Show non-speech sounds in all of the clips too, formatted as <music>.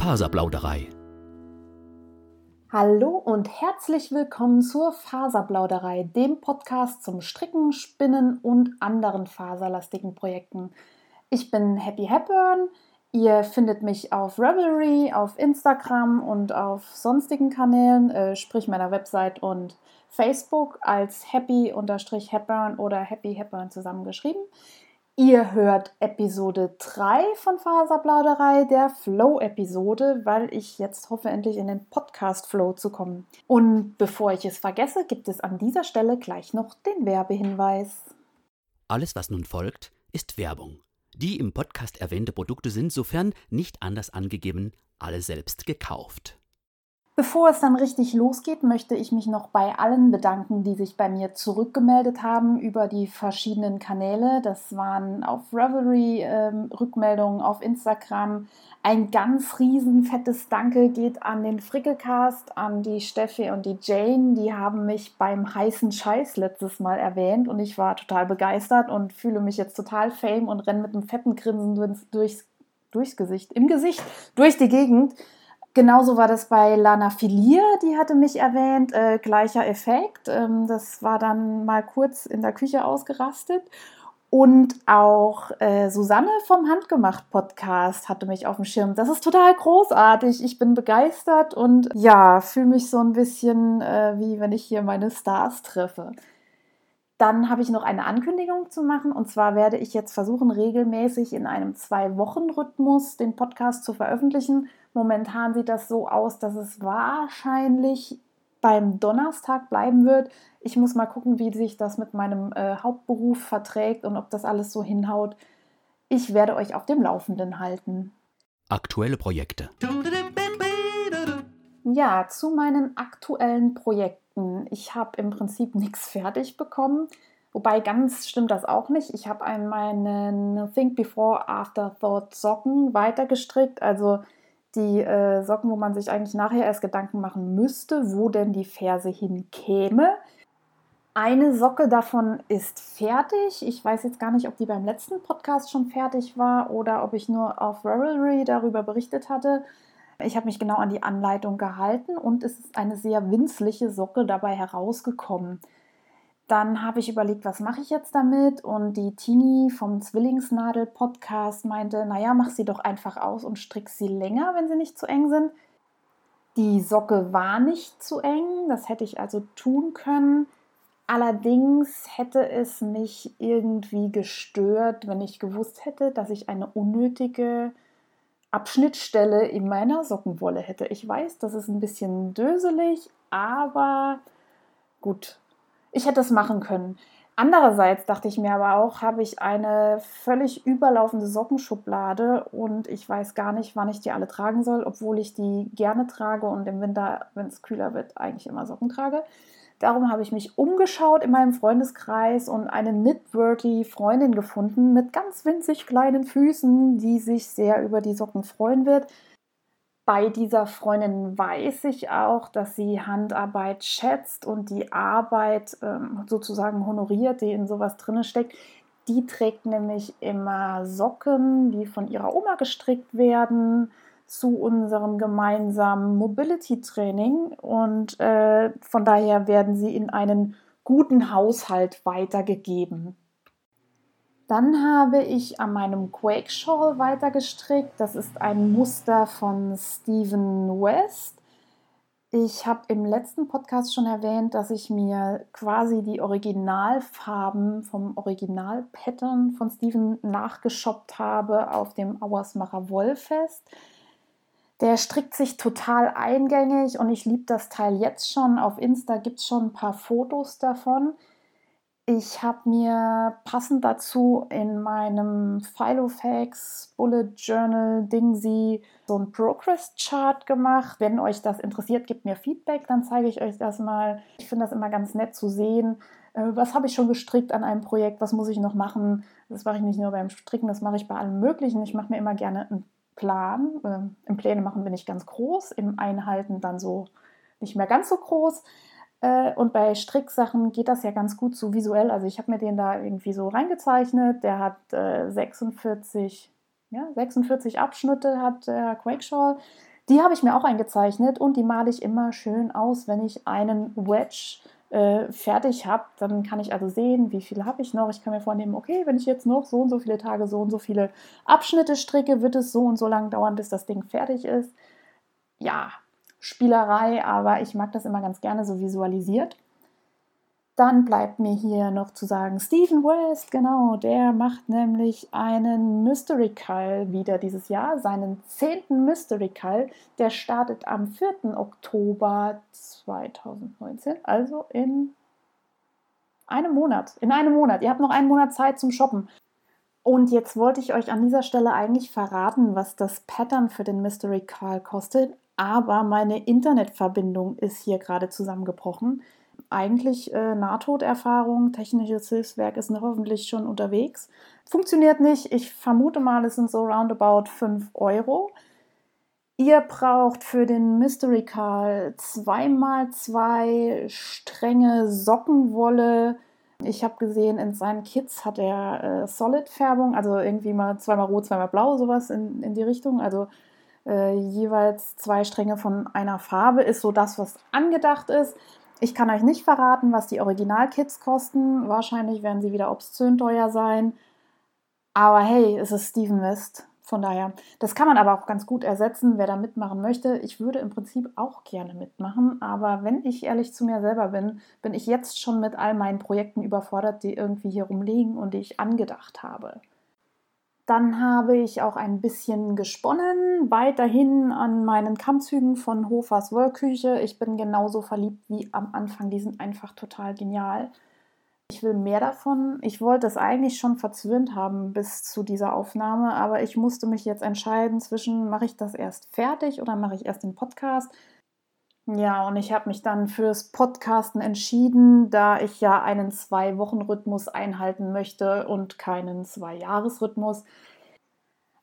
Faserplauderei. Hallo und herzlich willkommen zur Faserplauderei, dem Podcast zum Stricken, Spinnen und anderen faserlastigen Projekten. Ich bin Happy Hepburn. Ihr findet mich auf Revelry, auf Instagram und auf sonstigen Kanälen, äh, sprich meiner Website und Facebook als Happy-Hepburn oder Happy Hepburn zusammengeschrieben. Ihr hört Episode 3 von Faserplauderei, der Flow-Episode, weil ich jetzt hoffe, endlich in den Podcast-Flow zu kommen. Und bevor ich es vergesse, gibt es an dieser Stelle gleich noch den Werbehinweis. Alles, was nun folgt, ist Werbung. Die im Podcast erwähnte Produkte sind, sofern nicht anders angegeben, alle selbst gekauft. Bevor es dann richtig losgeht, möchte ich mich noch bei allen bedanken, die sich bei mir zurückgemeldet haben über die verschiedenen Kanäle. Das waren auf Revelry ähm, Rückmeldungen, auf Instagram. Ein ganz riesen fettes Danke geht an den Frickelcast, an die Steffi und die Jane. Die haben mich beim heißen Scheiß letztes Mal erwähnt und ich war total begeistert und fühle mich jetzt total fame und renne mit einem fetten Grinsen durchs, durchs Gesicht, im Gesicht, durch die Gegend. Genauso war das bei Lana Filier, die hatte mich erwähnt, äh, gleicher Effekt. Ähm, das war dann mal kurz in der Küche ausgerastet. Und auch äh, Susanne vom Handgemacht Podcast hatte mich auf dem Schirm. Das ist total großartig. Ich bin begeistert und ja, fühle mich so ein bisschen äh, wie wenn ich hier meine Stars treffe. Dann habe ich noch eine Ankündigung zu machen. Und zwar werde ich jetzt versuchen, regelmäßig in einem Zwei-Wochen-Rhythmus den Podcast zu veröffentlichen. Momentan sieht das so aus, dass es wahrscheinlich beim Donnerstag bleiben wird. Ich muss mal gucken, wie sich das mit meinem äh, Hauptberuf verträgt und ob das alles so hinhaut. Ich werde euch auf dem Laufenden halten. Aktuelle Projekte. Ja, zu meinen aktuellen Projekten. Ich habe im Prinzip nichts fertig bekommen. Wobei ganz stimmt das auch nicht. Ich habe meinen Think Before Afterthought Socken weitergestrickt. Also die äh, Socken, wo man sich eigentlich nachher erst Gedanken machen müsste, wo denn die Ferse hinkäme. Eine Socke davon ist fertig. Ich weiß jetzt gar nicht, ob die beim letzten Podcast schon fertig war oder ob ich nur auf Ravelry darüber berichtet hatte. Ich habe mich genau an die Anleitung gehalten und es ist eine sehr winzliche Socke dabei herausgekommen. Dann habe ich überlegt, was mache ich jetzt damit? Und die Tini vom Zwillingsnadel-Podcast meinte, naja, mach sie doch einfach aus und strick sie länger, wenn sie nicht zu eng sind. Die Socke war nicht zu eng, das hätte ich also tun können. Allerdings hätte es mich irgendwie gestört, wenn ich gewusst hätte, dass ich eine unnötige Abschnittstelle in meiner Sockenwolle hätte. Ich weiß, das ist ein bisschen döselig, aber gut, ich hätte es machen können. Andererseits dachte ich mir aber auch, habe ich eine völlig überlaufende Sockenschublade und ich weiß gar nicht, wann ich die alle tragen soll, obwohl ich die gerne trage und im Winter, wenn es kühler wird, eigentlich immer Socken trage. Darum habe ich mich umgeschaut in meinem Freundeskreis und eine knitworthy Freundin gefunden mit ganz winzig kleinen Füßen, die sich sehr über die Socken freuen wird bei dieser Freundin weiß ich auch, dass sie Handarbeit schätzt und die Arbeit ähm, sozusagen honoriert, die in sowas drin steckt. Die trägt nämlich immer Socken, die von ihrer Oma gestrickt werden zu unserem gemeinsamen Mobility Training und äh, von daher werden sie in einen guten Haushalt weitergegeben. Dann habe ich an meinem Quake Shawl weiter gestrickt. Das ist ein Muster von Stephen West. Ich habe im letzten Podcast schon erwähnt, dass ich mir quasi die Originalfarben vom Original-Pattern von Steven nachgeshoppt habe auf dem Auersmacher Wollfest. Der strickt sich total eingängig und ich liebe das Teil jetzt schon. Auf Insta gibt es schon ein paar Fotos davon. Ich habe mir passend dazu in meinem Filofax Bullet Journal Dingsy so ein Progress Chart gemacht. Wenn euch das interessiert, gebt mir Feedback, dann zeige ich euch das mal. Ich finde das immer ganz nett zu sehen. Äh, was habe ich schon gestrickt an einem Projekt? Was muss ich noch machen? Das mache ich nicht nur beim Stricken, das mache ich bei allem Möglichen. Ich mache mir immer gerne einen Plan. Ähm, Im Pläne machen bin ich ganz groß, im Einhalten dann so nicht mehr ganz so groß. Äh, und bei Stricksachen geht das ja ganz gut so visuell. Also ich habe mir den da irgendwie so reingezeichnet. Der hat äh, 46, ja, 46 Abschnitte, hat der Quake Shawl. Die habe ich mir auch eingezeichnet und die male ich immer schön aus, wenn ich einen Wedge äh, fertig habe. Dann kann ich also sehen, wie viel habe ich noch. Ich kann mir vornehmen, okay, wenn ich jetzt noch so und so viele Tage, so und so viele Abschnitte stricke, wird es so und so lang dauern, bis das Ding fertig ist. Ja, Spielerei, aber ich mag das immer ganz gerne so visualisiert. Dann bleibt mir hier noch zu sagen, Stephen West, genau, der macht nämlich einen Mystery Call wieder dieses Jahr, seinen zehnten Mystery Call. Der startet am 4. Oktober 2019, also in einem Monat. In einem Monat. Ihr habt noch einen Monat Zeit zum Shoppen. Und jetzt wollte ich euch an dieser Stelle eigentlich verraten, was das Pattern für den Mystery Call kostet, aber meine Internetverbindung ist hier gerade zusammengebrochen eigentlich äh, Nahtoderfahrung, technisches Hilfswerk ist hoffentlich schon unterwegs. Funktioniert nicht. Ich vermute mal, es sind so roundabout 5 Euro. Ihr braucht für den Mystery Call zweimal zwei Stränge Sockenwolle. Ich habe gesehen, in seinen Kits hat er äh, Solid-Färbung, also irgendwie mal zweimal rot, zweimal blau, sowas in, in die Richtung. Also äh, jeweils zwei Stränge von einer Farbe ist so das, was angedacht ist. Ich kann euch nicht verraten, was die Original-Kits kosten. Wahrscheinlich werden sie wieder obszön teuer sein. Aber hey, es ist Steven West. Von daher, das kann man aber auch ganz gut ersetzen, wer da mitmachen möchte. Ich würde im Prinzip auch gerne mitmachen, aber wenn ich ehrlich zu mir selber bin, bin ich jetzt schon mit all meinen Projekten überfordert, die irgendwie hier rumliegen und die ich angedacht habe. Dann habe ich auch ein bisschen gesponnen, weiterhin an meinen Kammzügen von Hofers Wollküche. Ich bin genauso verliebt wie am Anfang, die sind einfach total genial. Ich will mehr davon. Ich wollte es eigentlich schon verzwirnt haben bis zu dieser Aufnahme, aber ich musste mich jetzt entscheiden zwischen, mache ich das erst fertig oder mache ich erst den Podcast. Ja, und ich habe mich dann fürs Podcasten entschieden, da ich ja einen Zwei-Wochen-Rhythmus einhalten möchte und keinen Zwei-Jahres-Rhythmus.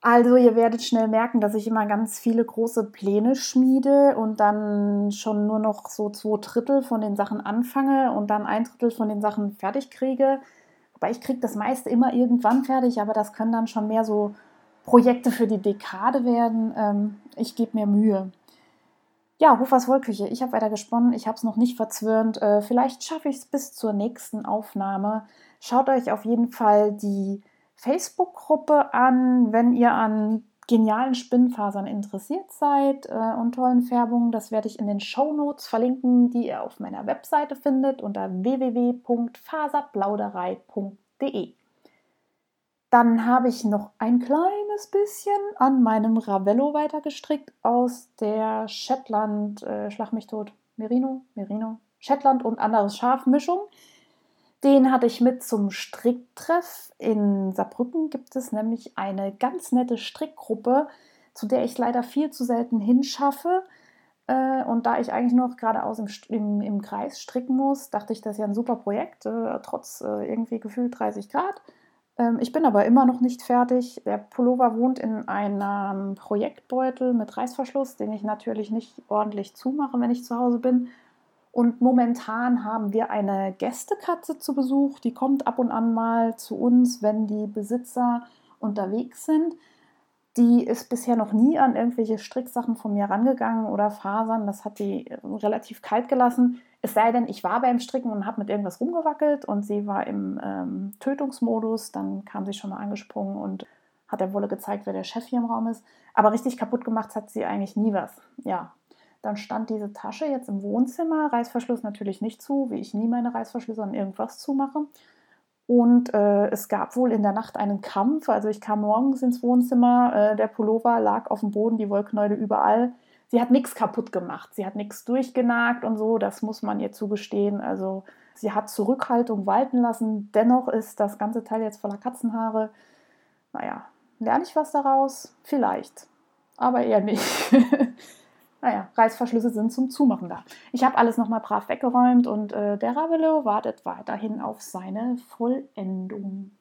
Also ihr werdet schnell merken, dass ich immer ganz viele große Pläne schmiede und dann schon nur noch so zwei Drittel von den Sachen anfange und dann ein Drittel von den Sachen fertig kriege. Wobei ich kriege das meiste immer irgendwann fertig, aber das können dann schon mehr so Projekte für die Dekade werden. Ähm, ich gebe mir Mühe. Ja, Hofers Wollküche. Ich habe weiter gesponnen. Ich habe es noch nicht verzwirnt. Äh, vielleicht schaffe ich es bis zur nächsten Aufnahme. Schaut euch auf jeden Fall die Facebook-Gruppe an, wenn ihr an genialen Spinnfasern interessiert seid äh, und tollen Färbungen. Das werde ich in den Show Notes verlinken, die ihr auf meiner Webseite findet unter www.faserplauderei.de. Dann habe ich noch ein kleines bisschen an meinem Ravello weitergestrickt aus der Shetland, äh, Schlag mich tot, Merino, Merino, Shetland und anderes Schafmischung. Den hatte ich mit zum Stricktreff. In Saarbrücken gibt es nämlich eine ganz nette Strickgruppe, zu der ich leider viel zu selten hinschaffe. Äh, und da ich eigentlich nur geradeaus im, im, im Kreis stricken muss, dachte ich, das ist ja ein super Projekt, äh, trotz äh, irgendwie gefühlt 30 Grad. Ähm, ich bin aber immer noch nicht fertig. Der Pullover wohnt in einem Projektbeutel mit Reißverschluss, den ich natürlich nicht ordentlich zumache, wenn ich zu Hause bin. Und momentan haben wir eine Gästekatze zu Besuch. Die kommt ab und an mal zu uns, wenn die Besitzer unterwegs sind. Die ist bisher noch nie an irgendwelche Stricksachen von mir rangegangen oder Fasern. Das hat die relativ kalt gelassen. Es sei denn, ich war beim Stricken und habe mit irgendwas rumgewackelt und sie war im ähm, Tötungsmodus. Dann kam sie schon mal angesprungen und hat der Wolle gezeigt, wer der Chef hier im Raum ist. Aber richtig kaputt gemacht hat sie eigentlich nie was. Ja, dann stand diese Tasche jetzt im Wohnzimmer, Reißverschluss natürlich nicht zu, wie ich nie meine Reißverschlüsse an irgendwas zumache. Und äh, es gab wohl in der Nacht einen Kampf. Also ich kam morgens ins Wohnzimmer, äh, der Pullover lag auf dem Boden, die Wollknäule überall sie hat nichts kaputt gemacht, sie hat nichts durchgenagt und so, das muss man ihr zugestehen. Also sie hat Zurückhaltung walten lassen, dennoch ist das ganze Teil jetzt voller Katzenhaare. Naja, lerne ich was daraus? Vielleicht, aber eher nicht. <laughs> naja, Reißverschlüsse sind zum Zumachen da. Ich habe alles nochmal brav weggeräumt und äh, der Ravelot wartet weiterhin auf seine Vollendung.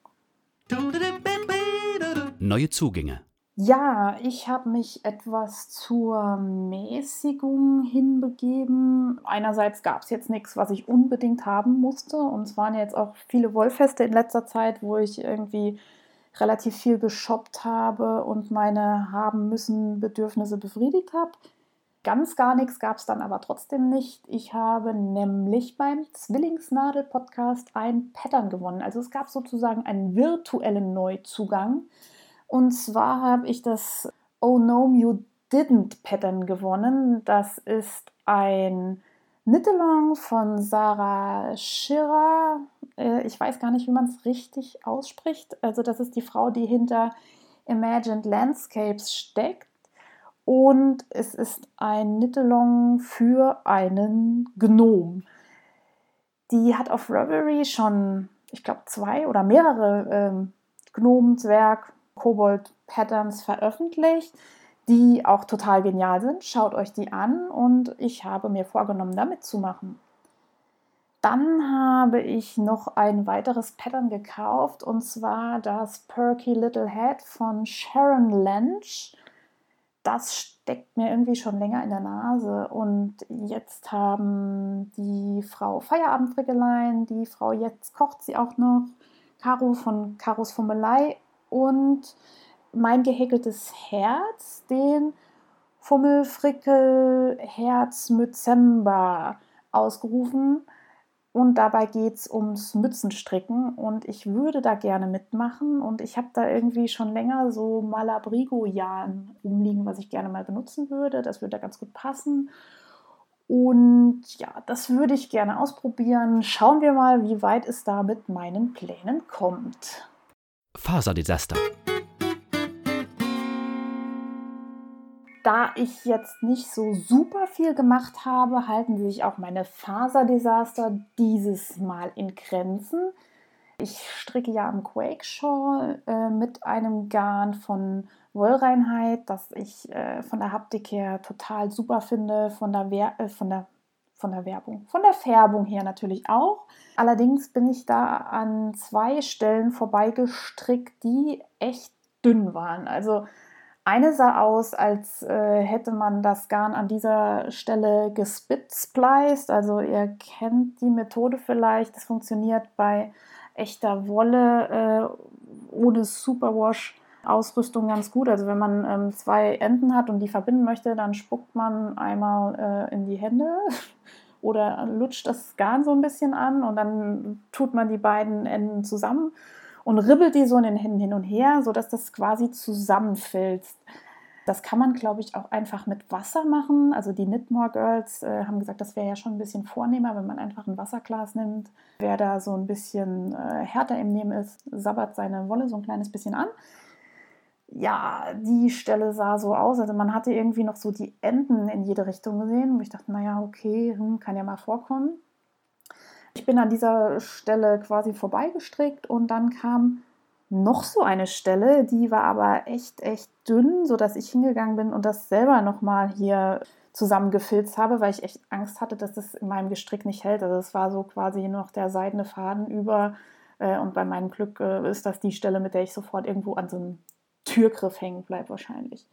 Neue Zugänge. Ja, ich habe mich etwas zur Mäßigung hinbegeben. Einerseits gab es jetzt nichts, was ich unbedingt haben musste. Und es waren jetzt auch viele Wollfeste in letzter Zeit, wo ich irgendwie relativ viel geshoppt habe und meine haben müssen Bedürfnisse befriedigt habe. Ganz gar nichts gab es dann aber trotzdem nicht. Ich habe nämlich beim Zwillingsnadel-Podcast ein Pattern gewonnen. Also es gab sozusagen einen virtuellen Neuzugang. Und zwar habe ich das Oh No You Didn't Pattern gewonnen. Das ist ein Knit-Along von Sarah Schirrer. Äh, ich weiß gar nicht, wie man es richtig ausspricht. Also das ist die Frau, die hinter Imagined Landscapes steckt. Und es ist ein Knit-Along für einen Gnom. Die hat auf Reverie schon, ich glaube, zwei oder mehrere ähm, Gnomenzwerg, Kobold-Patterns veröffentlicht die auch total genial sind. Schaut euch die an und ich habe mir vorgenommen, damit zu machen. Dann habe ich noch ein weiteres Pattern gekauft und zwar das Perky Little Head von Sharon Lynch. Das steckt mir irgendwie schon länger in der Nase und jetzt haben die Frau Feierabendfrickelein, die Frau jetzt kocht sie auch noch, Caro von Caros Fummelei und mein gehäkeltes Herz, den Fummelfrickel Herz Mützember ausgerufen. Und dabei geht es ums Mützenstricken und ich würde da gerne mitmachen. Und ich habe da irgendwie schon länger so Malabrigo-Jahren rumliegen, was ich gerne mal benutzen würde. Das würde da ganz gut passen. Und ja, das würde ich gerne ausprobieren. Schauen wir mal, wie weit es da mit meinen Plänen kommt. Faserdesaster. Da ich jetzt nicht so super viel gemacht habe, halten sich auch meine Faserdesaster dieses Mal in Grenzen. Ich stricke ja am Quake Shawl äh, mit einem Garn von Wollreinheit, das ich äh, von der Haptik her total super finde, von der, Wer äh, von der von der Werbung, von der Färbung her natürlich auch. Allerdings bin ich da an zwei Stellen vorbeigestrickt, die echt dünn waren. Also eine sah aus, als äh, hätte man das Garn an dieser Stelle gespitspliced. Also ihr kennt die Methode vielleicht. Das funktioniert bei echter Wolle äh, ohne Superwash. Ausrüstung ganz gut. Also wenn man ähm, zwei Enden hat und die verbinden möchte, dann spuckt man einmal äh, in die Hände <laughs> oder lutscht das Garn so ein bisschen an und dann tut man die beiden Enden zusammen und ribbelt die so in den Händen hin und her, sodass das quasi zusammenfilzt. Das kann man, glaube ich, auch einfach mit Wasser machen. Also die Knitmore Girls äh, haben gesagt, das wäre ja schon ein bisschen vornehmer, wenn man einfach ein Wasserglas nimmt. Wer da so ein bisschen äh, härter im Nehmen ist, sabbert seine Wolle so ein kleines bisschen an. Ja, die Stelle sah so aus. Also man hatte irgendwie noch so die Enden in jede Richtung gesehen, wo ich dachte, naja, okay, hm, kann ja mal vorkommen. Ich bin an dieser Stelle quasi vorbeigestrickt und dann kam noch so eine Stelle, die war aber echt, echt dünn, sodass ich hingegangen bin und das selber nochmal hier zusammengefilzt habe, weil ich echt Angst hatte, dass das in meinem Gestrick nicht hält. Also es war so quasi noch der seidene Faden über äh, und bei meinem Glück äh, ist das die Stelle, mit der ich sofort irgendwo an so einem Türgriff hängen bleibe wahrscheinlich.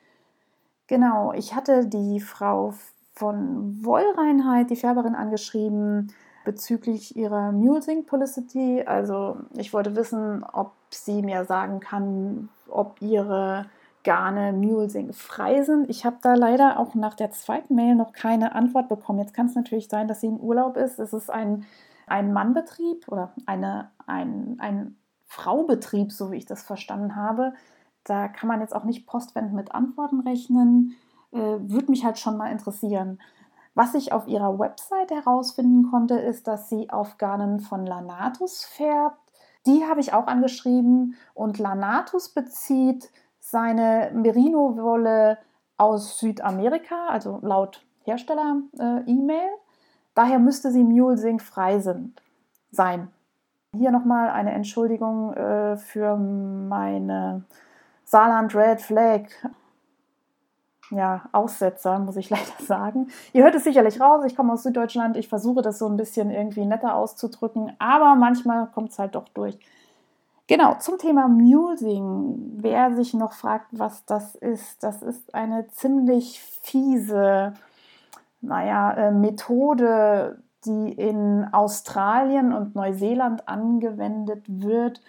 Genau, ich hatte die Frau von Wollreinheit, die Färberin, angeschrieben, bezüglich ihrer Musing Publicity. Also ich wollte wissen, ob sie mir sagen kann, ob ihre Garne Mulesing frei sind. Ich habe da leider auch nach der zweiten Mail noch keine Antwort bekommen. Jetzt kann es natürlich sein, dass sie in Urlaub ist. Es ist ein, ein Mannbetrieb oder eine, ein, ein Fraubetrieb, so wie ich das verstanden habe. Da kann man jetzt auch nicht postwendend mit Antworten rechnen. Äh, Würde mich halt schon mal interessieren. Was ich auf ihrer Website herausfinden konnte, ist, dass sie auf Garnen von Lanatus färbt. Die habe ich auch angeschrieben und Lanatus bezieht seine Merino-Wolle aus Südamerika, also laut Hersteller-E-Mail. Daher müsste sie Mulesing frei sind, sein. Hier nochmal eine Entschuldigung äh, für meine Saarland Red Flag ja, Aussetzer, muss ich <laughs> leider sagen. Ihr hört es sicherlich raus, ich komme aus Süddeutschland, ich versuche das so ein bisschen irgendwie netter auszudrücken, aber manchmal kommt es halt doch durch. Genau, zum Thema Musing. Wer sich noch fragt, was das ist, das ist eine ziemlich fiese, naja, äh, Methode, die in Australien und Neuseeland angewendet wird,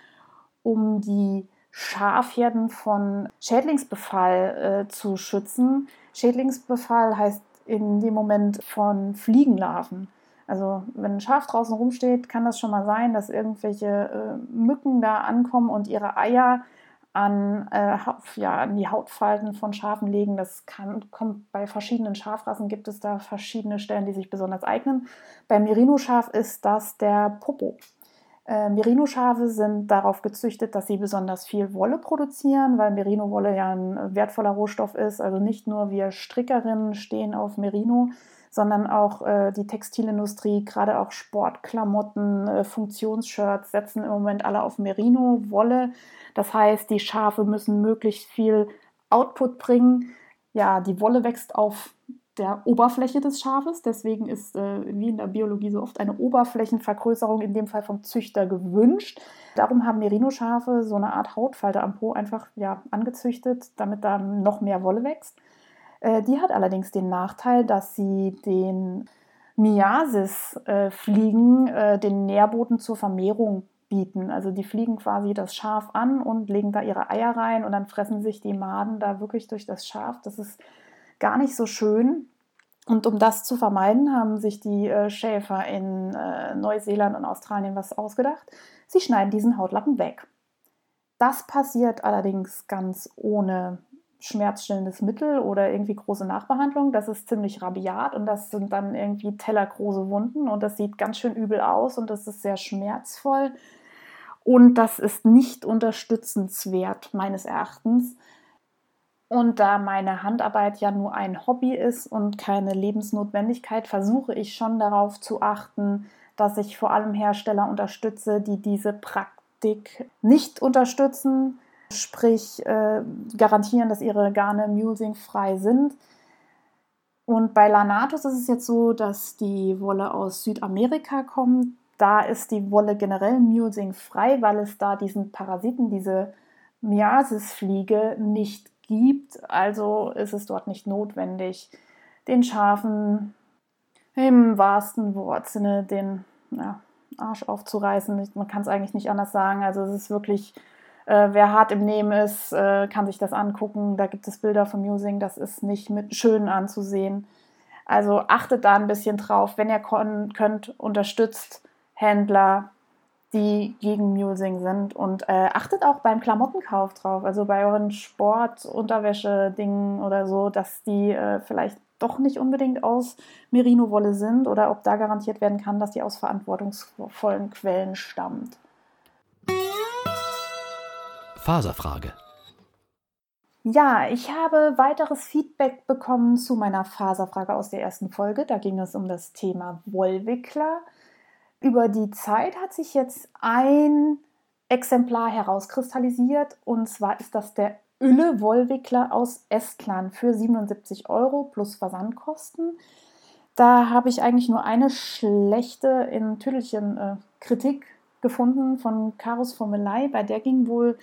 um die Schafherden von Schädlingsbefall äh, zu schützen. Schädlingsbefall heißt in dem Moment von Fliegenlarven. Also wenn ein Schaf draußen rumsteht, kann das schon mal sein, dass irgendwelche äh, Mücken da ankommen und ihre Eier an, äh, ja, an die Hautfalten von Schafen legen. Das kann, kommt bei verschiedenen Schafrassen gibt es da verschiedene Stellen, die sich besonders eignen. Beim Merino-Schaf ist das der Popo. Äh, Merino-Schafe sind darauf gezüchtet, dass sie besonders viel Wolle produzieren, weil Merino-Wolle ja ein wertvoller Rohstoff ist. Also nicht nur wir Strickerinnen stehen auf Merino, sondern auch äh, die Textilindustrie, gerade auch Sportklamotten, äh, Funktionsshirts setzen im Moment alle auf Merino-Wolle. Das heißt, die Schafe müssen möglichst viel Output bringen. Ja, die Wolle wächst auf der Oberfläche des Schafes. Deswegen ist, äh, wie in der Biologie so oft, eine Oberflächenvergrößerung in dem Fall vom Züchter gewünscht. Darum haben Merino-Schafe so eine Art Hautfalte am Po einfach ja, angezüchtet, damit da noch mehr Wolle wächst. Äh, die hat allerdings den Nachteil, dass sie den Miasis-Fliegen äh, den Nährboden zur Vermehrung bieten. Also die fliegen quasi das Schaf an und legen da ihre Eier rein und dann fressen sich die Maden da wirklich durch das Schaf. Das ist gar nicht so schön. Und um das zu vermeiden, haben sich die äh, Schäfer in äh, Neuseeland und Australien was ausgedacht. Sie schneiden diesen Hautlappen weg. Das passiert allerdings ganz ohne schmerzstillendes Mittel oder irgendwie große Nachbehandlung. Das ist ziemlich rabiat und das sind dann irgendwie tellergroße Wunden und das sieht ganz schön übel aus und das ist sehr schmerzvoll. Und das ist nicht unterstützenswert meines Erachtens. Und da meine Handarbeit ja nur ein Hobby ist und keine Lebensnotwendigkeit, versuche ich schon darauf zu achten, dass ich vor allem Hersteller unterstütze, die diese Praktik nicht unterstützen, sprich äh, garantieren, dass ihre Garne mulesing-frei sind. Und bei Lanatus ist es jetzt so, dass die Wolle aus Südamerika kommt. Da ist die Wolle generell mulesing-frei, weil es da diesen Parasiten, diese Miasisfliege nicht gibt. Also ist es dort nicht notwendig, den Schafen im wahrsten Wortsinne den ja, Arsch aufzureißen. Man kann es eigentlich nicht anders sagen. Also es ist wirklich, äh, wer hart im Nehmen ist, äh, kann sich das angucken. Da gibt es Bilder vom Musing, das ist nicht mit schön anzusehen. Also achtet da ein bisschen drauf. Wenn ihr könnt, unterstützt Händler, die gegen Musing sind. Und äh, achtet auch beim Klamottenkauf drauf, also bei euren Sport-Unterwäsche-Dingen oder so, dass die äh, vielleicht doch nicht unbedingt aus Merino-Wolle sind oder ob da garantiert werden kann, dass die aus verantwortungsvollen Quellen stammt. Faserfrage. Ja, ich habe weiteres Feedback bekommen zu meiner Faserfrage aus der ersten Folge. Da ging es um das Thema Wollwickler über die Zeit hat sich jetzt ein Exemplar herauskristallisiert und zwar ist das der Ülle Wollwickler aus Estland für 77 Euro plus Versandkosten. Da habe ich eigentlich nur eine schlechte in Tüdelchen äh, Kritik gefunden von Karus Formelei. Bei der ging wohl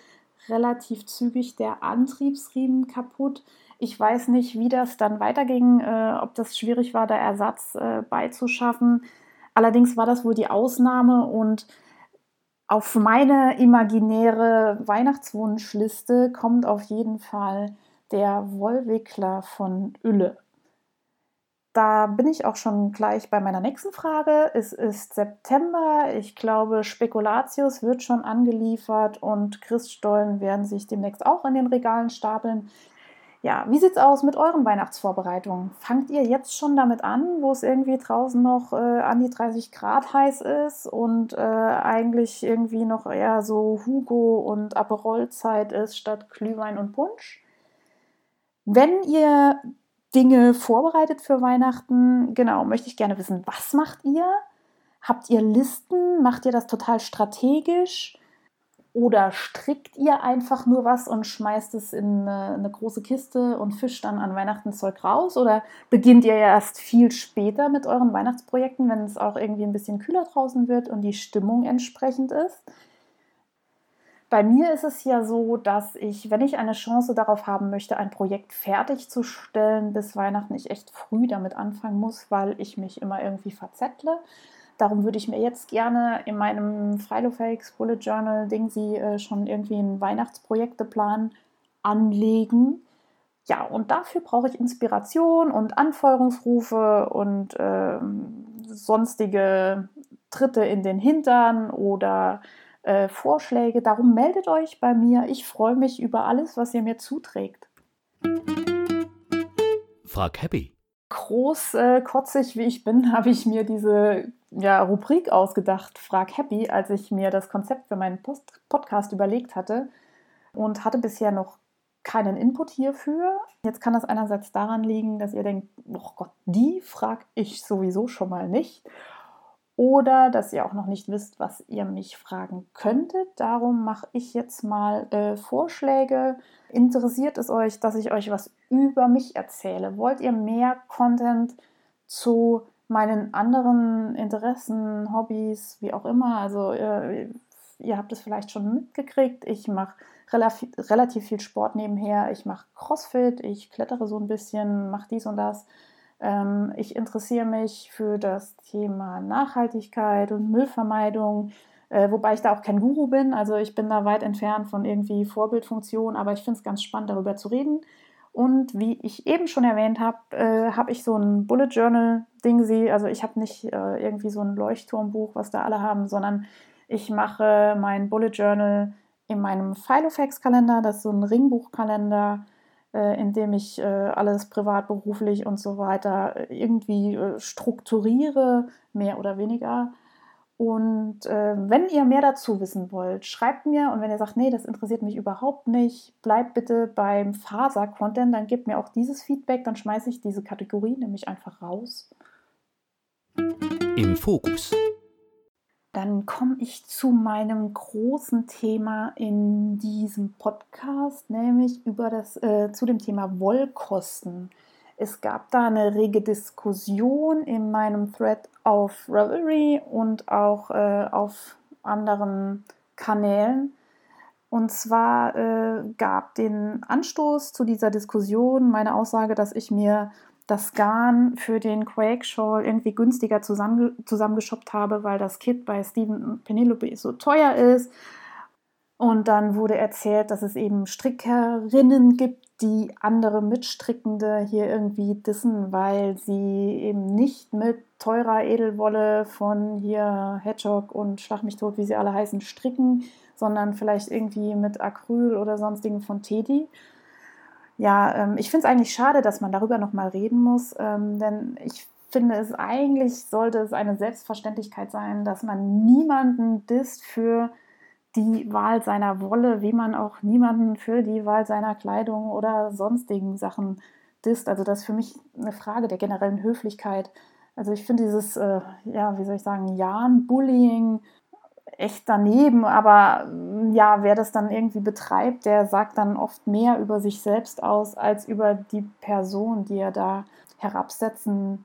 relativ zügig der Antriebsriemen kaputt. Ich weiß nicht, wie das dann weiterging, äh, ob das schwierig war, da Ersatz äh, beizuschaffen. Allerdings war das wohl die Ausnahme und auf meine imaginäre Weihnachtswunschliste kommt auf jeden Fall der Wollwickler von Ülle. Da bin ich auch schon gleich bei meiner nächsten Frage. Es ist September. Ich glaube, Spekulatius wird schon angeliefert und Christstollen werden sich demnächst auch in den Regalen stapeln. Ja, wie sieht's aus mit euren Weihnachtsvorbereitungen? Fangt ihr jetzt schon damit an, wo es irgendwie draußen noch äh, an die 30 Grad heiß ist und äh, eigentlich irgendwie noch eher so Hugo und Aperol-Zeit ist statt Glühwein und Punsch? Wenn ihr Dinge vorbereitet für Weihnachten, genau, möchte ich gerne wissen, was macht ihr? Habt ihr Listen? Macht ihr das total strategisch? Oder strickt ihr einfach nur was und schmeißt es in eine, eine, große Kiste und fischt dann an Weihnachten Zeug raus? Oder beginnt ihr erst viel später mit euren Weihnachtsprojekten, wenn es auch irgendwie ein bisschen kühler draußen wird und die Stimmung entsprechend ist? Bei mir ist es ja so, dass ich, wenn ich eine Chance darauf haben möchte, ein Projekt fertigzustellen bis Weihnachten, ich echt früh damit anfangen muss, weil ich mich immer irgendwie verzettle. Darum würde ich mir jetzt gerne in meinem Philofakes Bullet Journal Ding sie äh, schon irgendwie einen Weihnachtsprojekteplan anlegen Ja, und dafür brauche ich Inspiration und Anfeuerungsrufe und äh, sonstige Tritte in den Hintern oder äh, Vorschläge. Darum meldet euch bei mir. Ich freue mich über alles, was ihr mir zuträgt. Frag Happy. Groß äh, kotzig wie ich bin, <laughs> habe ich mir diese ja, Rubrik ausgedacht, Frag Happy, als ich mir das Konzept für meinen Post Podcast überlegt hatte und hatte bisher noch keinen Input hierfür. Jetzt kann das einerseits daran liegen, dass ihr denkt, oh Gott, die frage ich sowieso schon mal nicht. Oder dass ihr auch noch nicht wisst, was ihr mich fragen könntet. Darum mache ich jetzt mal äh, Vorschläge. Interessiert es euch, dass ich euch was über mich erzähle? Wollt ihr mehr Content zu meinen anderen Interessen, Hobbys, wie auch immer? Also äh, ihr habt es vielleicht schon mitgekriegt. Ich mache relativ, relativ viel Sport nebenher. Ich mache CrossFit, ich klettere so ein bisschen, mache dies und das. Ähm, ich interessiere mich für das Thema Nachhaltigkeit und Müllvermeidung, äh, wobei ich da auch kein Guru bin. Also ich bin da weit entfernt von irgendwie Vorbildfunktion, aber ich finde es ganz spannend, darüber zu reden. Und wie ich eben schon erwähnt habe, äh, habe ich so ein Bullet Journal Ding. Also ich habe nicht äh, irgendwie so ein Leuchtturmbuch, was da alle haben, sondern ich mache mein Bullet Journal in meinem Filofax-Kalender, das ist so ein Ringbuchkalender, äh, in dem ich äh, alles privat, beruflich und so weiter irgendwie äh, strukturiere, mehr oder weniger. Und äh, wenn ihr mehr dazu wissen wollt, schreibt mir. Und wenn ihr sagt, nee, das interessiert mich überhaupt nicht, bleibt bitte beim Faser-Content, dann gebt mir auch dieses Feedback, dann schmeiße ich diese Kategorie nämlich einfach raus. Im Fokus. Dann komme ich zu meinem großen Thema in diesem Podcast, nämlich über das, äh, zu dem Thema Wollkosten. Es gab da eine rege Diskussion in meinem Thread auf Ravelry und auch äh, auf anderen Kanälen. Und zwar äh, gab den Anstoß zu dieser Diskussion meine Aussage, dass ich mir das Garn für den Quake Shawl irgendwie günstiger zusammen, zusammengeschoppt habe, weil das Kit bei Steven Penelope so teuer ist. Und dann wurde erzählt, dass es eben Strickerinnen gibt, die andere Mitstrickende hier irgendwie dissen, weil sie eben nicht mit teurer Edelwolle von hier Hedgehog und Schlag mich tot, wie sie alle heißen, stricken, sondern vielleicht irgendwie mit Acryl oder sonstigen von Teddy. Ja, ähm, ich finde es eigentlich schade, dass man darüber nochmal reden muss, ähm, denn ich finde es eigentlich sollte es eine Selbstverständlichkeit sein, dass man niemanden disst für die Wahl seiner Wolle, wie man auch niemanden für die Wahl seiner Kleidung oder sonstigen Sachen disst. Also das ist für mich eine Frage der generellen Höflichkeit. Also ich finde dieses, äh, ja, wie soll ich sagen, Jan-Bullying echt daneben, aber mm, ja, wer das dann irgendwie betreibt, der sagt dann oft mehr über sich selbst aus als über die Person, die er da herabsetzen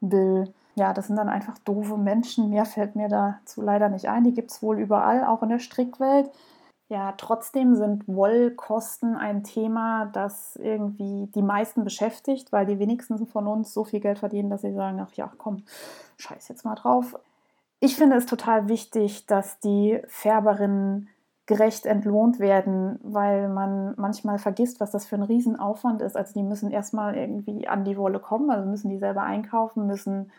will. Ja, das sind dann einfach doofe Menschen. Mehr fällt mir dazu leider nicht ein. Die gibt es wohl überall, auch in der Strickwelt. Ja, trotzdem sind Wollkosten ein Thema, das irgendwie die meisten beschäftigt, weil die wenigsten von uns so viel Geld verdienen, dass sie sagen, ach ja, komm, scheiß jetzt mal drauf. Ich finde es total wichtig, dass die Färberinnen gerecht entlohnt werden, weil man manchmal vergisst, was das für ein Riesenaufwand ist. Also die müssen erstmal irgendwie an die Wolle kommen, also müssen die selber einkaufen, müssen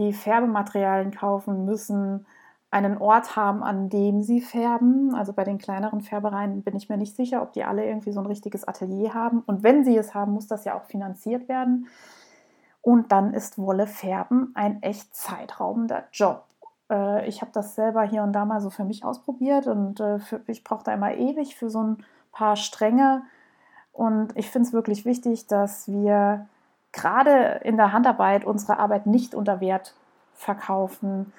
die Färbematerialien kaufen, müssen einen Ort haben, an dem sie färben. Also bei den kleineren Färbereien bin ich mir nicht sicher, ob die alle irgendwie so ein richtiges Atelier haben. Und wenn sie es haben, muss das ja auch finanziert werden. Und dann ist Wolle färben ein echt zeitraubender Job. Äh, ich habe das selber hier und da mal so für mich ausprobiert und äh, ich brauche da immer ewig für so ein paar Stränge. Und ich finde es wirklich wichtig, dass wir gerade in der Handarbeit unsere Arbeit nicht unter Wert verkaufen.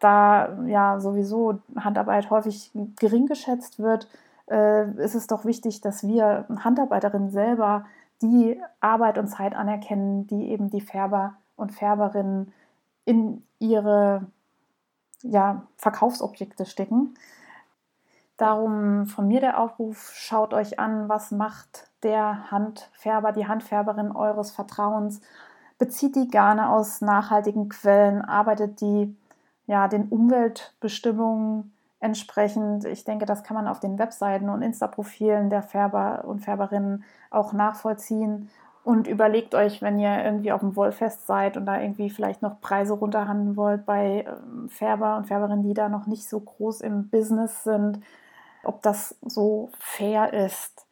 Da ja sowieso Handarbeit häufig gering geschätzt wird, äh, ist es doch wichtig, dass wir Handarbeiterinnen selber die Arbeit und Zeit anerkennen, die eben die Färber und Färberinnen in ihre ja, Verkaufsobjekte stecken. Darum von mir der Aufruf, schaut euch an, was macht der Handfärber, die Handfärberin eures Vertrauens. Bezieht die Garne aus nachhaltigen Quellen, arbeitet die ja, den Umweltbestimmungen entsprechend. Ich denke, das kann man auf den Webseiten und Insta-Profilen der Färber und Färberinnen auch nachvollziehen. Und überlegt euch, wenn ihr irgendwie auf dem Wollfest seid und da irgendwie vielleicht noch Preise runterhandeln wollt bei ähm, Färber und Färberinnen, die da noch nicht so groß im Business sind, ob das so fair ist.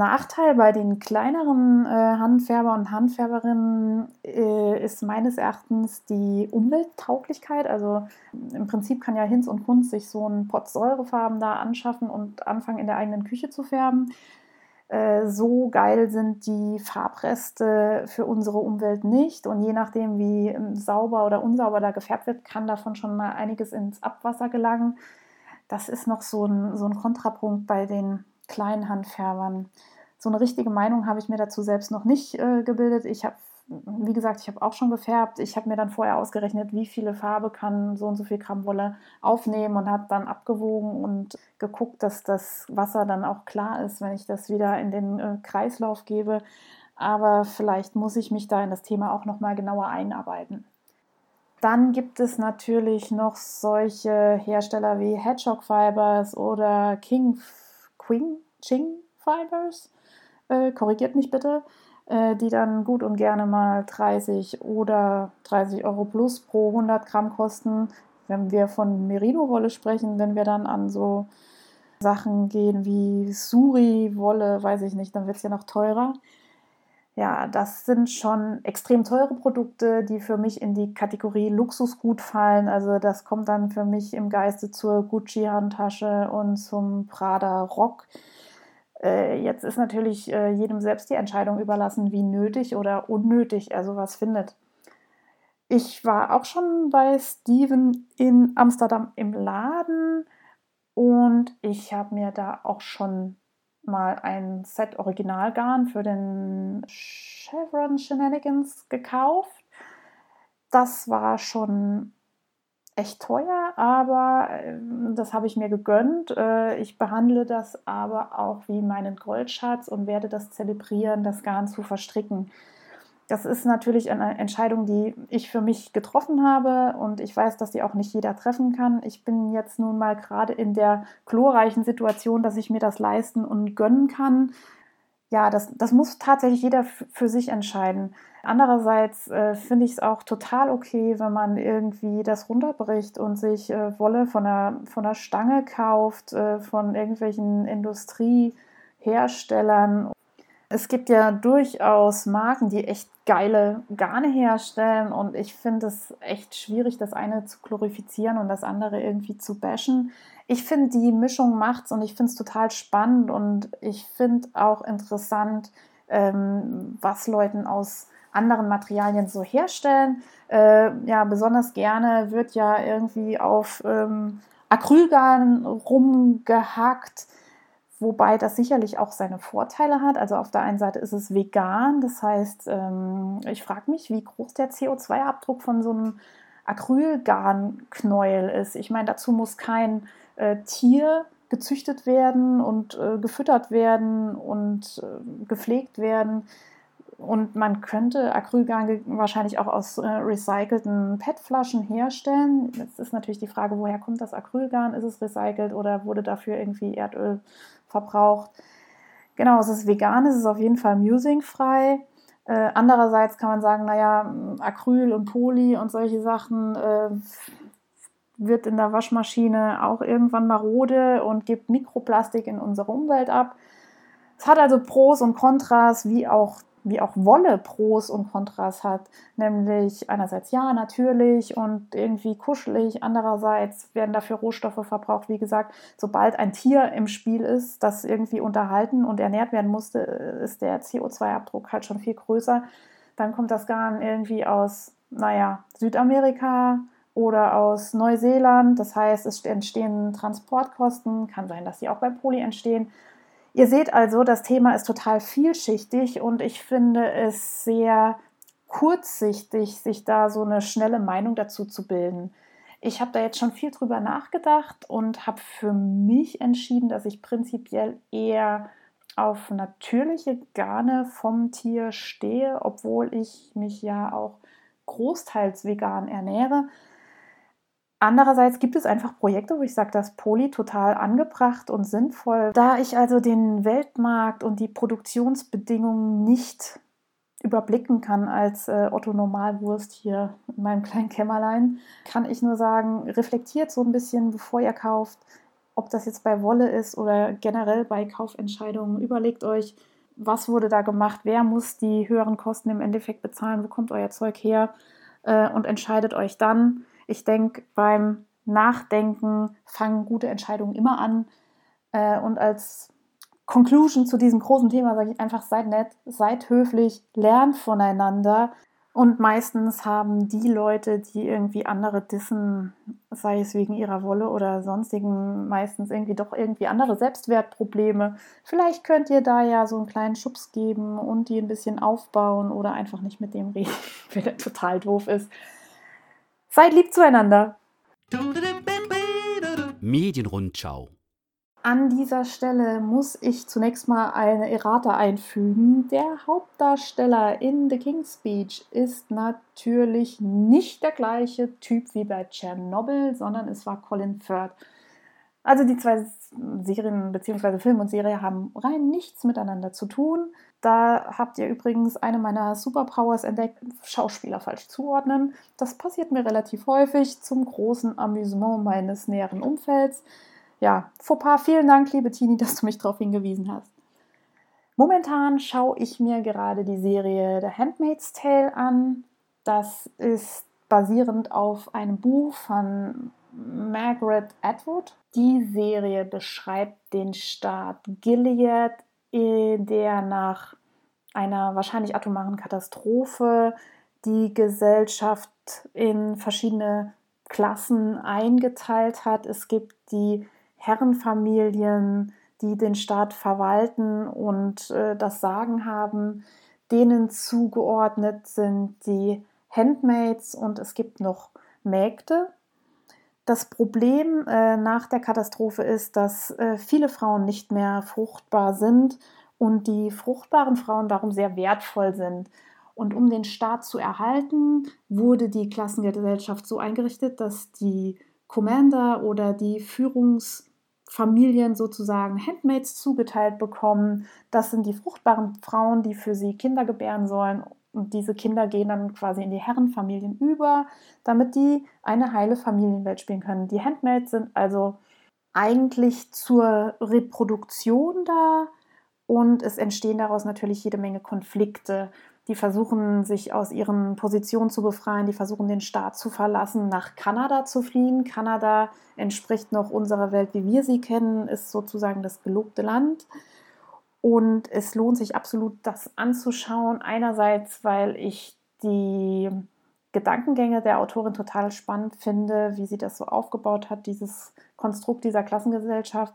Nachteil bei den kleineren äh, Handfärber und Handfärberinnen äh, ist meines Erachtens die Umwelttauglichkeit. Also im Prinzip kann ja Hinz und Kunz sich so einen Pot Säurefarben da anschaffen und anfangen in der eigenen Küche zu färben. Äh, so geil sind die Farbreste für unsere Umwelt nicht. Und je nachdem, wie ähm, sauber oder unsauber da gefärbt wird, kann davon schon mal einiges ins Abwasser gelangen. Das ist noch so ein, so ein Kontrapunkt bei den kleinen Handfärbern. So eine richtige Meinung habe ich mir dazu selbst noch nicht äh, gebildet. Ich habe, wie gesagt, ich habe auch schon gefärbt. Ich habe mir dann vorher ausgerechnet, wie viele Farbe kann so und so viel Gramm Wolle aufnehmen und habe dann abgewogen und geguckt, dass das Wasser dann auch klar ist, wenn ich das wieder in den äh, Kreislauf gebe. Aber vielleicht muss ich mich da in das Thema auch noch mal genauer einarbeiten. Dann gibt es natürlich noch solche Hersteller wie Hedgehog Fibers oder King Queen Ching Fibers, äh, korrigiert mich bitte, äh, die dann gut und gerne mal 30 oder 30 Euro plus pro 100 Gramm kosten. Wenn wir von Merino-Wolle sprechen, wenn wir dann an so Sachen gehen wie Suri-Wolle, weiß ich nicht, dann wird es ja noch teurer. Ja, das sind schon extrem teure Produkte, die für mich in die Kategorie Luxusgut fallen. Also das kommt dann für mich im Geiste zur Gucci-Handtasche und zum Prada-Rock. Äh, jetzt ist natürlich äh, jedem selbst die Entscheidung überlassen, wie nötig oder unnötig er sowas findet. Ich war auch schon bei Steven in Amsterdam im Laden und ich habe mir da auch schon mal ein Set Originalgarn für den Chevron Shenanigans gekauft. Das war schon echt teuer, aber ähm, das habe ich mir gegönnt. Äh, ich behandle das aber auch wie meinen Goldschatz und werde das zelebrieren, das Garn zu verstricken. Das ist natürlich eine Entscheidung, die ich für mich getroffen habe und ich weiß, dass die auch nicht jeder treffen kann. Ich bin jetzt nun mal gerade in der glorreichen Situation, dass ich mir das leisten und gönnen kann ja, das, das muss tatsächlich jeder für sich entscheiden. Andererseits äh, finde ich es auch total okay, wenn man irgendwie das runterbricht und sich äh, Wolle von der, von der Stange kauft, äh, von irgendwelchen Industrieherstellern. Es gibt ja durchaus Marken, die echt geile Garne herstellen und ich finde es echt schwierig, das eine zu glorifizieren und das andere irgendwie zu bashen ich finde, die Mischung macht's und ich finde es total spannend und ich finde auch interessant, ähm, was Leuten aus anderen Materialien so herstellen. Äh, ja, besonders gerne wird ja irgendwie auf ähm, Acrylgarn rumgehackt, wobei das sicherlich auch seine Vorteile hat. Also auf der einen Seite ist es vegan, das heißt, ähm, ich frage mich, wie groß der CO2-Abdruck von so einem Acrylgarnknäuel ist. Ich meine, dazu muss kein äh, Tier gezüchtet werden und äh, gefüttert werden und äh, gepflegt werden. Und man könnte Acrylgarn wahrscheinlich auch aus recycelten PET-Flaschen herstellen. Jetzt ist natürlich die Frage, woher kommt das Acrylgarn? Ist es recycelt oder wurde dafür irgendwie Erdöl verbraucht? Genau, es ist vegan, es ist auf jeden Fall musingfrei. Äh, andererseits kann man sagen, naja, Acryl und Poly und solche Sachen äh, wird in der Waschmaschine auch irgendwann marode und gibt Mikroplastik in unsere Umwelt ab. Es hat also Pros und Kontras, wie auch, wie auch Wolle Pros und Kontras hat. Nämlich einerseits ja, natürlich und irgendwie kuschelig. Andererseits werden dafür Rohstoffe verbraucht. Wie gesagt, sobald ein Tier im Spiel ist, das irgendwie unterhalten und ernährt werden musste, ist der CO2-Abdruck halt schon viel größer. Dann kommt das Garn irgendwie aus, naja, Südamerika, oder aus Neuseeland. Das heißt, es entstehen Transportkosten. Kann sein, dass sie auch bei Poli entstehen. Ihr seht also, das Thema ist total vielschichtig und ich finde es sehr kurzsichtig, sich da so eine schnelle Meinung dazu zu bilden. Ich habe da jetzt schon viel drüber nachgedacht und habe für mich entschieden, dass ich prinzipiell eher auf natürliche Garne vom Tier stehe, obwohl ich mich ja auch großteils vegan ernähre. Andererseits gibt es einfach Projekte, wo ich sage, das Poly total angebracht und sinnvoll. Da ich also den Weltmarkt und die Produktionsbedingungen nicht überblicken kann als äh, Otto Normalwurst hier in meinem kleinen Kämmerlein, kann ich nur sagen, reflektiert so ein bisschen, bevor ihr kauft, ob das jetzt bei Wolle ist oder generell bei Kaufentscheidungen. Überlegt euch, was wurde da gemacht, wer muss die höheren Kosten im Endeffekt bezahlen, wo kommt euer Zeug her äh, und entscheidet euch dann ich denke, beim Nachdenken fangen gute Entscheidungen immer an. Äh, und als Conclusion zu diesem großen Thema sage ich einfach, seid nett, seid höflich, lernt voneinander. Und meistens haben die Leute, die irgendwie andere dissen, sei es wegen ihrer Wolle oder sonstigen, meistens irgendwie doch irgendwie andere Selbstwertprobleme. Vielleicht könnt ihr da ja so einen kleinen Schubs geben und die ein bisschen aufbauen oder einfach nicht mit dem reden, <laughs> wenn er total doof ist. Seid lieb zueinander. Medienrundschau. An dieser Stelle muss ich zunächst mal eine Errata einfügen. Der Hauptdarsteller in The King's Speech ist natürlich nicht der gleiche Typ wie bei Tschernobyl, sondern es war Colin Firth. Also die zwei Serien bzw. Film und Serie haben rein nichts miteinander zu tun. Da habt ihr übrigens eine meiner Superpowers entdeckt, Schauspieler falsch zuordnen. Das passiert mir relativ häufig zum großen Amüsement meines näheren Umfelds. Ja, Fauxpas, vielen Dank, liebe Tini, dass du mich darauf hingewiesen hast. Momentan schaue ich mir gerade die Serie The Handmaid's Tale an. Das ist basierend auf einem Buch von Margaret Atwood. Die Serie beschreibt den Staat Gilead, der nach einer wahrscheinlich atomaren Katastrophe die Gesellschaft in verschiedene Klassen eingeteilt hat. Es gibt die Herrenfamilien, die den Staat verwalten und äh, das Sagen haben. Denen zugeordnet sind die Handmaids und es gibt noch Mägde. Das Problem äh, nach der Katastrophe ist, dass äh, viele Frauen nicht mehr fruchtbar sind und die fruchtbaren Frauen darum sehr wertvoll sind. Und um den Staat zu erhalten, wurde die Klassengesellschaft so eingerichtet, dass die Commander oder die Führungsfamilien sozusagen Handmaids zugeteilt bekommen. Das sind die fruchtbaren Frauen, die für sie Kinder gebären sollen und diese Kinder gehen dann quasi in die Herrenfamilien über, damit die eine heile Familienwelt spielen können. Die Handmaids sind also eigentlich zur Reproduktion da und es entstehen daraus natürlich jede Menge Konflikte. Die versuchen, sich aus ihren Positionen zu befreien, die versuchen, den Staat zu verlassen, nach Kanada zu fliehen. Kanada entspricht noch unserer Welt, wie wir sie kennen, ist sozusagen das gelobte Land. Und es lohnt sich absolut, das anzuschauen. Einerseits, weil ich die Gedankengänge der Autorin total spannend finde, wie sie das so aufgebaut hat, dieses Konstrukt dieser Klassengesellschaft,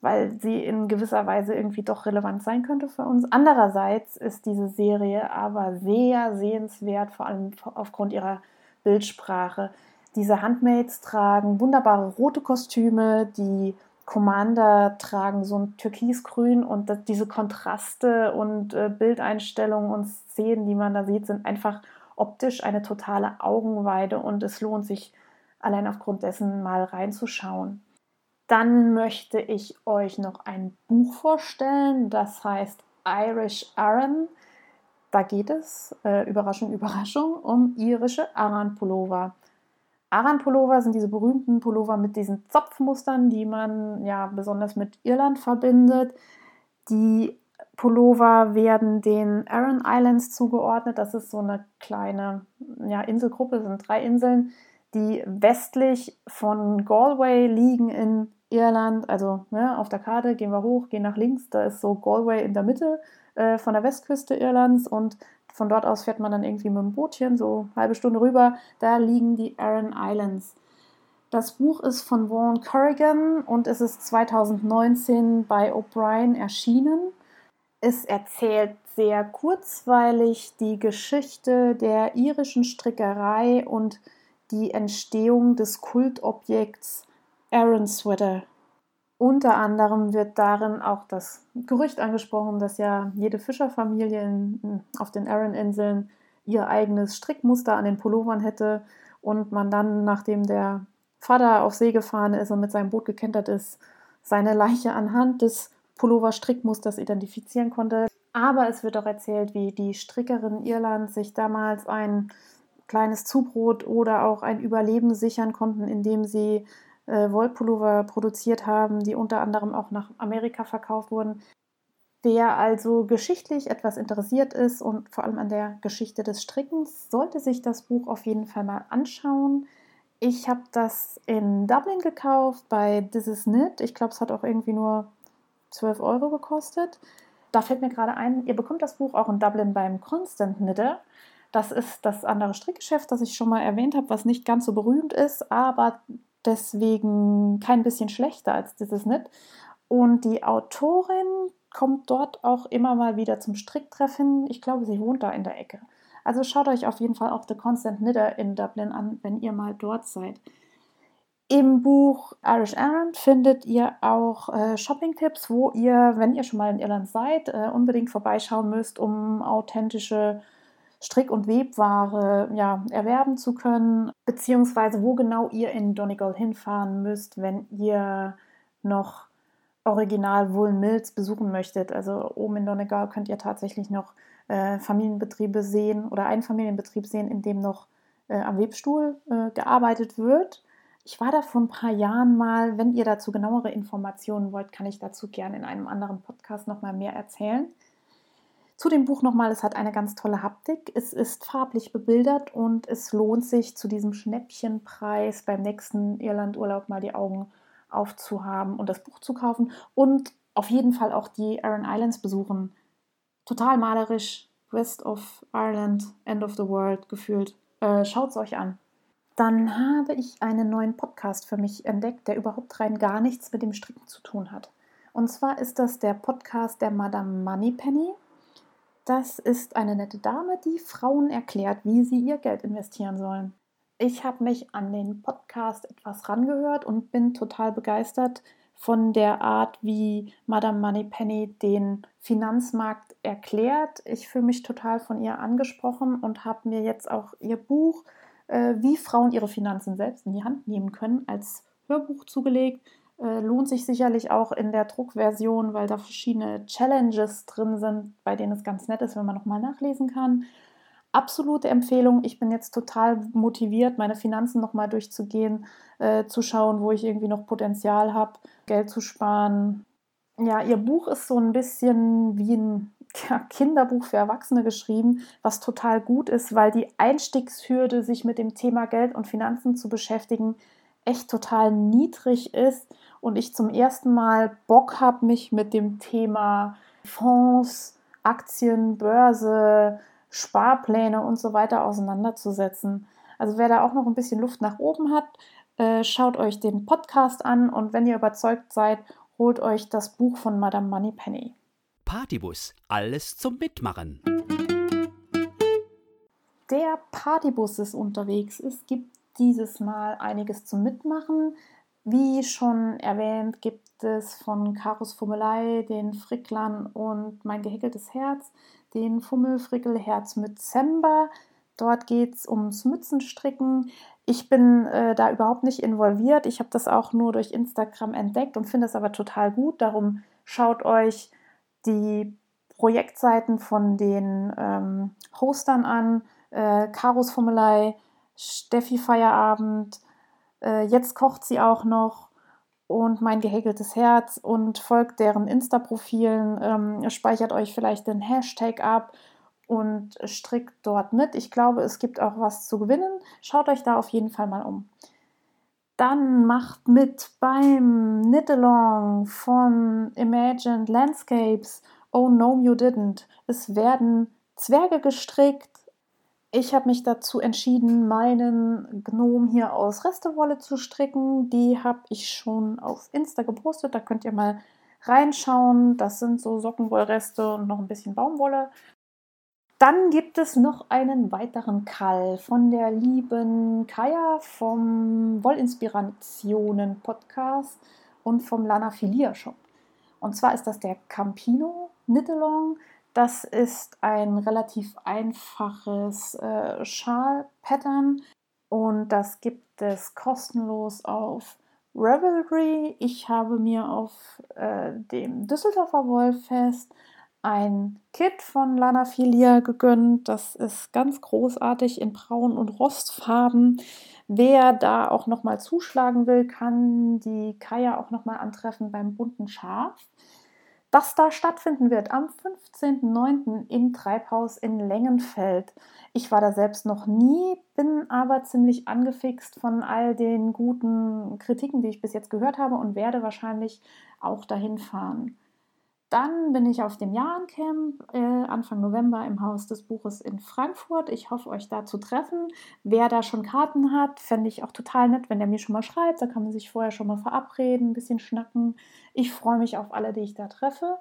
weil sie in gewisser Weise irgendwie doch relevant sein könnte für uns. Andererseits ist diese Serie aber sehr sehenswert, vor allem aufgrund ihrer Bildsprache. Diese Handmaids tragen wunderbare rote Kostüme, die Commander tragen so ein Türkisgrün und das, diese Kontraste und äh, Bildeinstellungen und Szenen, die man da sieht, sind einfach optisch eine totale Augenweide und es lohnt sich allein aufgrund dessen mal reinzuschauen. Dann möchte ich euch noch ein Buch vorstellen, das heißt Irish Aran. Da geht es, äh, Überraschung, Überraschung, um irische Aran-Pullover. Aran-Pullover sind diese berühmten Pullover mit diesen Zopfmustern, die man ja besonders mit Irland verbindet. Die Pullover werden den Aran Islands zugeordnet. Das ist so eine kleine ja, Inselgruppe, das sind drei Inseln, die westlich von Galway liegen in Irland. Also ne, auf der Karte gehen wir hoch, gehen nach links, da ist so Galway in der Mitte äh, von der Westküste Irlands und von dort aus fährt man dann irgendwie mit dem Bootchen so halbe Stunde rüber. Da liegen die Aran Islands. Das Buch ist von Vaughan Corrigan und es ist 2019 bei O'Brien erschienen. Es erzählt sehr kurzweilig die Geschichte der irischen Strickerei und die Entstehung des Kultobjekts Aaron Sweater unter anderem wird darin auch das Gerücht angesprochen, dass ja jede Fischerfamilie in, auf den Aran-Inseln ihr eigenes Strickmuster an den Pullovern hätte und man dann, nachdem der Vater auf See gefahren ist und mit seinem Boot gekentert ist, seine Leiche anhand des Pullover-Strickmusters identifizieren konnte. Aber es wird auch erzählt, wie die Strickerin Irland sich damals ein kleines Zubrot oder auch ein Überleben sichern konnten, indem sie äh, Wollpullover produziert haben, die unter anderem auch nach Amerika verkauft wurden. Wer also geschichtlich etwas interessiert ist und vor allem an der Geschichte des Strickens, sollte sich das Buch auf jeden Fall mal anschauen. Ich habe das in Dublin gekauft bei This Is Knit. Ich glaube, es hat auch irgendwie nur 12 Euro gekostet. Da fällt mir gerade ein, ihr bekommt das Buch auch in Dublin beim Constant Knitter. Das ist das andere Strickgeschäft, das ich schon mal erwähnt habe, was nicht ganz so berühmt ist, aber deswegen kein bisschen schlechter als dieses Knit. Und die Autorin kommt dort auch immer mal wieder zum Stricktreffen. Ich glaube, sie wohnt da in der Ecke. Also schaut euch auf jeden Fall auch The Constant Knitter in Dublin an, wenn ihr mal dort seid. Im Buch Irish Errand findet ihr auch äh, Shopping-Tipps, wo ihr, wenn ihr schon mal in Irland seid, äh, unbedingt vorbeischauen müsst, um authentische Strick- und Webware ja, erwerben zu können, beziehungsweise wo genau ihr in Donegal hinfahren müsst, wenn ihr noch Original Woolen Mills besuchen möchtet. Also oben in Donegal könnt ihr tatsächlich noch äh, Familienbetriebe sehen oder einen Familienbetrieb sehen, in dem noch äh, am Webstuhl äh, gearbeitet wird. Ich war da vor ein paar Jahren mal. Wenn ihr dazu genauere Informationen wollt, kann ich dazu gerne in einem anderen Podcast nochmal mehr erzählen. Zu dem Buch nochmal, es hat eine ganz tolle Haptik. Es ist farblich bebildert und es lohnt sich zu diesem Schnäppchenpreis beim nächsten Irlandurlaub mal die Augen aufzuhaben und das Buch zu kaufen und auf jeden Fall auch die Aran Islands besuchen. Total malerisch, West of Ireland, End of the World gefühlt. Äh, Schaut es euch an. Dann habe ich einen neuen Podcast für mich entdeckt, der überhaupt rein gar nichts mit dem Stricken zu tun hat. Und zwar ist das der Podcast der Madame Moneypenny. Das ist eine nette Dame, die Frauen erklärt, wie sie ihr Geld investieren sollen. Ich habe mich an den Podcast etwas rangehört und bin total begeistert von der Art, wie Madame Moneypenny den Finanzmarkt erklärt. Ich fühle mich total von ihr angesprochen und habe mir jetzt auch ihr Buch, äh, wie Frauen ihre Finanzen selbst in die Hand nehmen können, als Hörbuch zugelegt. Äh, lohnt sich sicherlich auch in der Druckversion, weil da verschiedene Challenges drin sind, bei denen es ganz nett ist, wenn man nochmal nachlesen kann absolute Empfehlung. Ich bin jetzt total motiviert, meine Finanzen nochmal durchzugehen, äh, zu schauen, wo ich irgendwie noch Potenzial habe, Geld zu sparen. Ja, ihr Buch ist so ein bisschen wie ein Kinderbuch für Erwachsene geschrieben, was total gut ist, weil die Einstiegshürde, sich mit dem Thema Geld und Finanzen zu beschäftigen, echt total niedrig ist und ich zum ersten Mal Bock habe, mich mit dem Thema Fonds, Aktien, Börse, Sparpläne und so weiter auseinanderzusetzen. Also wer da auch noch ein bisschen Luft nach oben hat, äh, schaut euch den Podcast an und wenn ihr überzeugt seid, holt euch das Buch von Madame Moneypenny. Partybus, alles zum Mitmachen. Der Partybus ist unterwegs. Es gibt dieses Mal einiges zum Mitmachen. Wie schon erwähnt, gibt es von Karus Fummelei, den Fricklern und mein gehäkeltes Herz den Fummelfrickelherz mit Zember. Dort geht es ums Mützenstricken. Ich bin äh, da überhaupt nicht involviert. Ich habe das auch nur durch Instagram entdeckt und finde es aber total gut. Darum schaut euch die Projektseiten von den ähm, Hostern an. Äh, Karos Fummelei, Steffi Feierabend. Äh, jetzt kocht sie auch noch und mein gehäkeltes Herz und folgt deren Insta-Profilen, ähm, speichert euch vielleicht den Hashtag ab und strickt dort mit. Ich glaube, es gibt auch was zu gewinnen. Schaut euch da auf jeden Fall mal um. Dann macht mit beim Knit-Along von Imagined Landscapes. Oh no, you didn't. Es werden Zwerge gestrickt ich habe mich dazu entschieden, meinen Gnom hier aus Restewolle zu stricken. Die habe ich schon auf Insta gepostet. Da könnt ihr mal reinschauen. Das sind so Sockenwollreste und noch ein bisschen Baumwolle. Dann gibt es noch einen weiteren Kall von der lieben Kaya vom Wollinspirationen Podcast und vom Lana Filia Shop. Und zwar ist das der Campino Knit-Along. Das ist ein relativ einfaches äh, Schal-Pattern. Und das gibt es kostenlos auf Revelry. Ich habe mir auf äh, dem Düsseldorfer Wollfest ein Kit von Lana Filia gegönnt. Das ist ganz großartig in Braun- und Rostfarben. Wer da auch nochmal zuschlagen will, kann die Kaya auch nochmal antreffen beim bunten Schaf das da stattfinden wird am 15.09. im Treibhaus in Längenfeld. Ich war da selbst noch nie, bin aber ziemlich angefixt von all den guten Kritiken, die ich bis jetzt gehört habe und werde wahrscheinlich auch dahin fahren. Dann bin ich auf dem Jahrencamp äh, Anfang November im Haus des Buches in Frankfurt. Ich hoffe, euch da zu treffen. Wer da schon Karten hat, fände ich auch total nett, wenn der mir schon mal schreibt. Da kann man sich vorher schon mal verabreden, ein bisschen schnacken. Ich freue mich auf alle, die ich da treffe.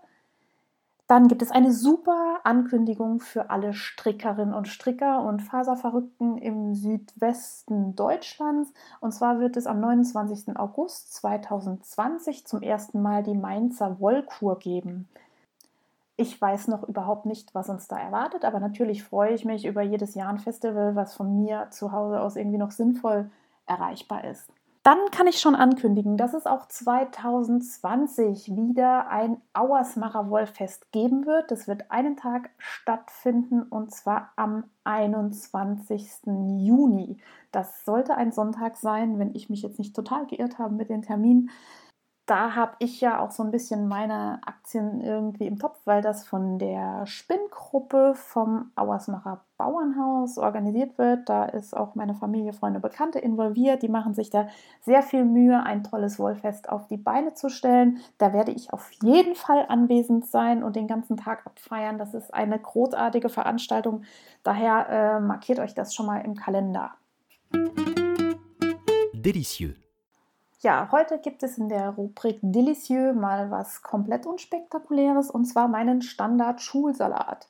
Dann gibt es eine super Ankündigung für alle Strickerinnen und Stricker und Faserverrückten im Südwesten Deutschlands. Und zwar wird es am 29. August 2020 zum ersten Mal die Mainzer Wollkur geben. Ich weiß noch überhaupt nicht, was uns da erwartet, aber natürlich freue ich mich über jedes Jahr ein Festival, was von mir zu Hause aus irgendwie noch sinnvoll erreichbar ist. Dann kann ich schon ankündigen, dass es auch 2020 wieder ein Auersmacher Wollfest geben wird. Das wird einen Tag stattfinden und zwar am 21. Juni. Das sollte ein Sonntag sein, wenn ich mich jetzt nicht total geirrt habe mit den Terminen da habe ich ja auch so ein bisschen meine Aktien irgendwie im Topf, weil das von der Spinngruppe vom Auersmacher Bauernhaus organisiert wird. Da ist auch meine Familie, Freunde, Bekannte involviert. Die machen sich da sehr viel Mühe, ein tolles Wollfest auf die Beine zu stellen. Da werde ich auf jeden Fall anwesend sein und den ganzen Tag abfeiern. Das ist eine großartige Veranstaltung. Daher äh, markiert euch das schon mal im Kalender. Delicieux. Ja, heute gibt es in der Rubrik Delicieux mal was komplett unspektakuläres und zwar meinen Standard Schulsalat.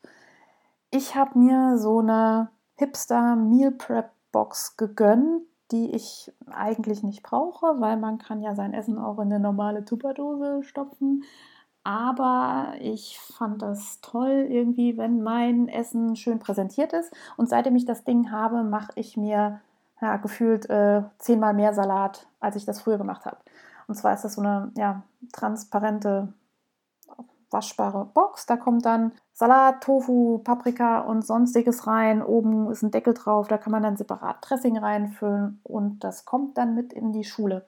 Ich habe mir so eine Hipster Meal Prep Box gegönnt, die ich eigentlich nicht brauche, weil man kann ja sein Essen auch in eine normale Tupperdose stopfen. Aber ich fand das toll irgendwie, wenn mein Essen schön präsentiert ist. Und seitdem ich das Ding habe, mache ich mir ja, gefühlt äh, zehnmal mehr Salat, als ich das früher gemacht habe. Und zwar ist das so eine ja, transparente, waschbare Box. Da kommt dann Salat, Tofu, Paprika und sonstiges rein. Oben ist ein Deckel drauf, da kann man dann separat Dressing reinfüllen und das kommt dann mit in die Schule.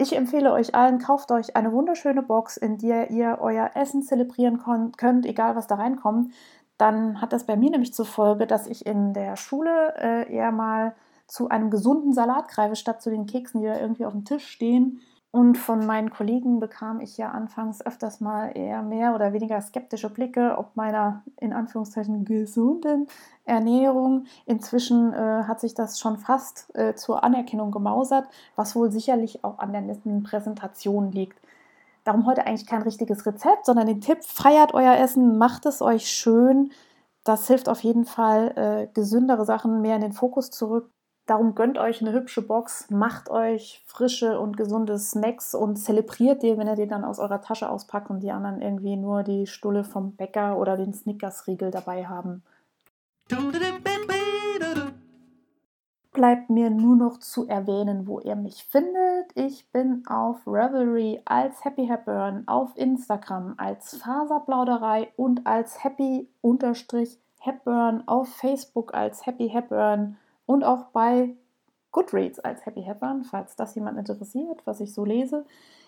Ich empfehle euch allen, kauft euch eine wunderschöne Box, in der ihr euer Essen zelebrieren könnt, egal was da reinkommt. Dann hat das bei mir nämlich zur Folge, dass ich in der Schule äh, eher mal zu einem gesunden Salat greife, statt zu den Keksen, die da irgendwie auf dem Tisch stehen. Und von meinen Kollegen bekam ich ja anfangs öfters mal eher mehr oder weniger skeptische Blicke, ob meiner in Anführungszeichen gesunden Ernährung. Inzwischen äh, hat sich das schon fast äh, zur Anerkennung gemausert, was wohl sicherlich auch an der netten Präsentation liegt. Darum heute eigentlich kein richtiges Rezept, sondern den Tipp, feiert euer Essen, macht es euch schön. Das hilft auf jeden Fall, äh, gesündere Sachen mehr in den Fokus zu rücken Darum gönnt euch eine hübsche Box, macht euch frische und gesunde Snacks und zelebriert die, wenn ihr die dann aus eurer Tasche auspackt und die anderen irgendwie nur die Stulle vom Bäcker oder den Snickers-Riegel dabei haben. Bleibt mir nur noch zu erwähnen, wo ihr mich findet. Ich bin auf Revelry als Happy Hepburn, auf Instagram als Faserplauderei und als Happy-Hepburn, auf Facebook als Happy Hepburn und auch bei Goodreads als Happy Hepburn, falls das jemand interessiert, was ich so lese.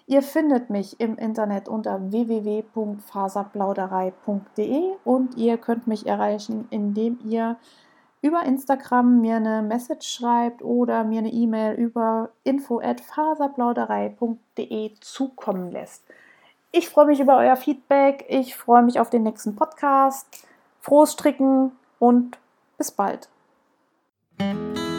Ihr findet mich im Internet unter www.faserplauderei.de und ihr könnt mich erreichen, indem ihr über Instagram mir eine Message schreibt oder mir eine E-Mail über info@faserplauderei.de zukommen lässt. Ich freue mich über euer Feedback, ich freue mich auf den nächsten Podcast. Frohes Stricken und bis bald. Thank you.